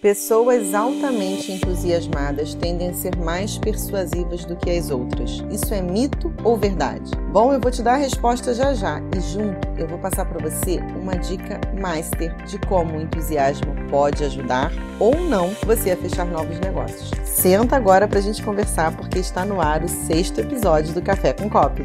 Pessoas altamente entusiasmadas tendem a ser mais persuasivas do que as outras. Isso é mito ou verdade? Bom, eu vou te dar a resposta já já e junto eu vou passar para você uma dica master de como o entusiasmo pode ajudar ou não você a fechar novos negócios. Senta agora para a gente conversar porque está no ar o sexto episódio do Café com Copy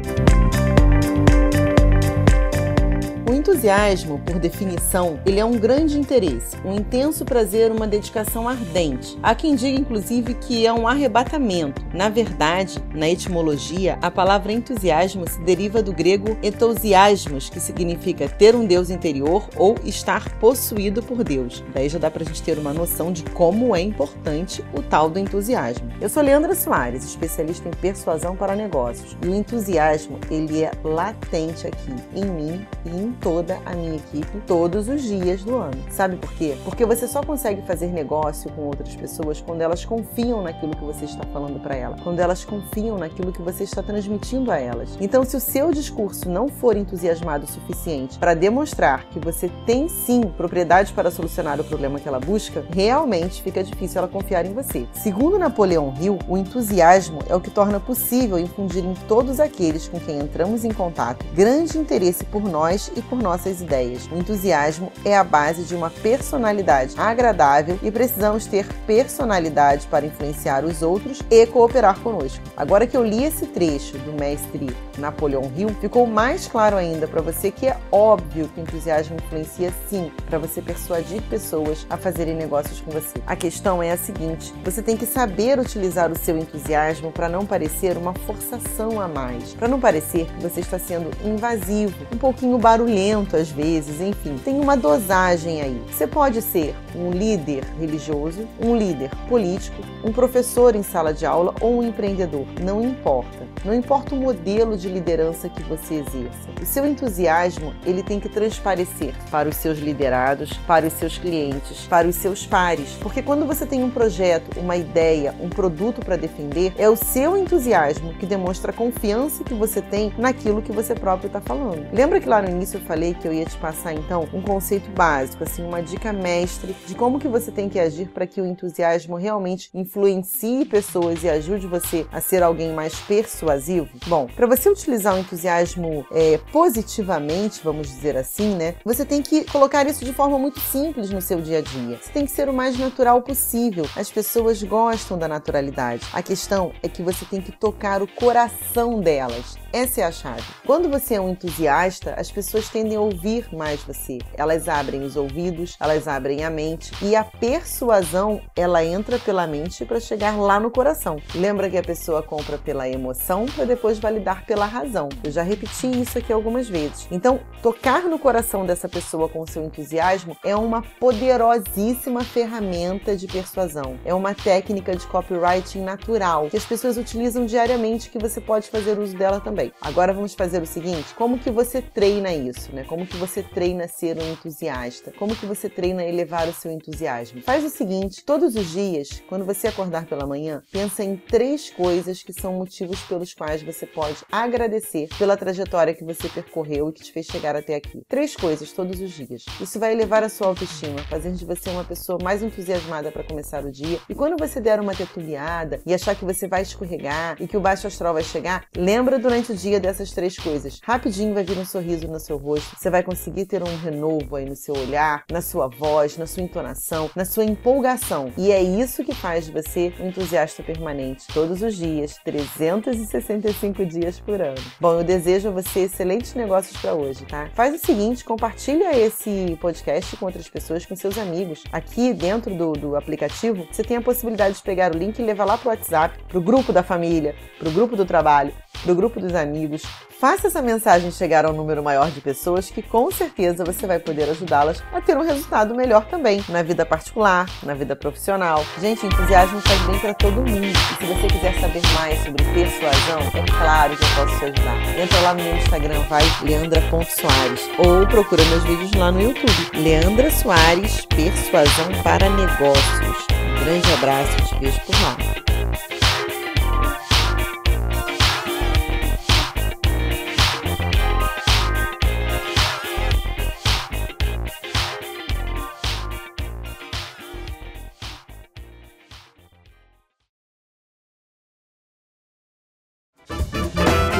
entusiasmo, por definição, ele é um grande interesse, um intenso prazer, uma dedicação ardente. Há quem diga, inclusive, que é um arrebatamento. Na verdade, na etimologia, a palavra entusiasmo se deriva do grego entusiasmos, que significa ter um Deus interior ou estar possuído por Deus. Daí já dá pra gente ter uma noção de como é importante o tal do entusiasmo. Eu sou Leandra Soares, especialista em persuasão para negócios. E o entusiasmo, ele é latente aqui, em mim e em todos toda a minha equipe todos os dias do ano. Sabe por quê? Porque você só consegue fazer negócio com outras pessoas quando elas confiam naquilo que você está falando para elas, quando elas confiam naquilo que você está transmitindo a elas. Então, se o seu discurso não for entusiasmado o suficiente para demonstrar que você tem sim propriedade para solucionar o problema que ela busca, realmente fica difícil ela confiar em você. Segundo Napoleão Hill, o entusiasmo é o que torna possível infundir em todos aqueles com quem entramos em contato grande interesse por nós e por nossas ideias. O entusiasmo é a base de uma personalidade agradável e precisamos ter personalidade para influenciar os outros e cooperar conosco. Agora que eu li esse trecho do mestre Napoleão Hill, ficou mais claro ainda para você que é óbvio que o entusiasmo influencia sim para você persuadir pessoas a fazerem negócios com você. A questão é a seguinte: você tem que saber utilizar o seu entusiasmo para não parecer uma forçação a mais, para não parecer que você está sendo invasivo, um pouquinho barulhento às vezes, enfim, tem uma dosagem aí. Você pode ser um líder religioso, um líder político, um professor em sala de aula ou um empreendedor, não importa. Não importa o modelo de liderança que você exerça. O seu entusiasmo, ele tem que transparecer para os seus liderados, para os seus clientes, para os seus pares, porque quando você tem um projeto, uma ideia, um produto para defender, é o seu entusiasmo que demonstra a confiança que você tem naquilo que você próprio está falando. Lembra que lá no início eu falei falei que eu ia te passar então um conceito básico, assim, uma dica mestre de como que você tem que agir para que o entusiasmo realmente influencie pessoas e ajude você a ser alguém mais persuasivo. Bom, para você utilizar o entusiasmo é, positivamente, vamos dizer assim, né? Você tem que colocar isso de forma muito simples no seu dia a dia. Você tem que ser o mais natural possível. As pessoas gostam da naturalidade. A questão é que você tem que tocar o coração delas. Essa é a chave. Quando você é um entusiasta, as pessoas tendem ouvir mais você. Elas abrem os ouvidos, elas abrem a mente e a persuasão, ela entra pela mente para chegar lá no coração. Lembra que a pessoa compra pela emoção para depois validar pela razão. Eu já repeti isso aqui algumas vezes. Então, tocar no coração dessa pessoa com seu entusiasmo é uma poderosíssima ferramenta de persuasão. É uma técnica de copywriting natural que as pessoas utilizam diariamente que você pode fazer uso dela também. Agora vamos fazer o seguinte: como que você treina isso, né? Como que você treina ser um entusiasta? Como que você treina elevar o seu entusiasmo? Faz o seguinte: todos os dias, quando você acordar pela manhã, pensa em três coisas que são motivos pelos quais você pode agradecer pela trajetória que você percorreu e que te fez chegar até aqui. Três coisas todos os dias. Isso vai elevar a sua autoestima, fazer de você uma pessoa mais entusiasmada para começar o dia. E quando você der uma tetuliada e achar que você vai escorregar e que o baixo astral vai chegar, lembra durante dia dessas três coisas. Rapidinho vai vir um sorriso no seu rosto, você vai conseguir ter um renovo aí no seu olhar, na sua voz, na sua entonação, na sua empolgação. E é isso que faz de você um entusiasta permanente, todos os dias, 365 dias por ano. Bom, eu desejo a você excelentes negócios para hoje, tá? Faz o seguinte, compartilha esse podcast com outras pessoas, com seus amigos. Aqui dentro do, do aplicativo, você tem a possibilidade de pegar o link e levar lá pro WhatsApp, pro grupo da família, pro grupo do trabalho do grupo dos amigos. Faça essa mensagem chegar a um número maior de pessoas que com certeza você vai poder ajudá-las a ter um resultado melhor também na vida particular, na vida profissional. Gente, entusiasmo faz bem para todo mundo. E se você quiser saber mais sobre persuasão, é claro que eu posso te ajudar. Entra lá no meu Instagram, vai leandra.soares ou procura meus vídeos lá no YouTube. Leandra Soares, Persuasão para Negócios. Um grande abraço, te vejo por lá.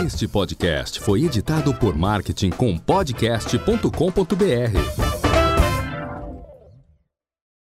Este podcast foi editado por Marketing com podcast.com.br.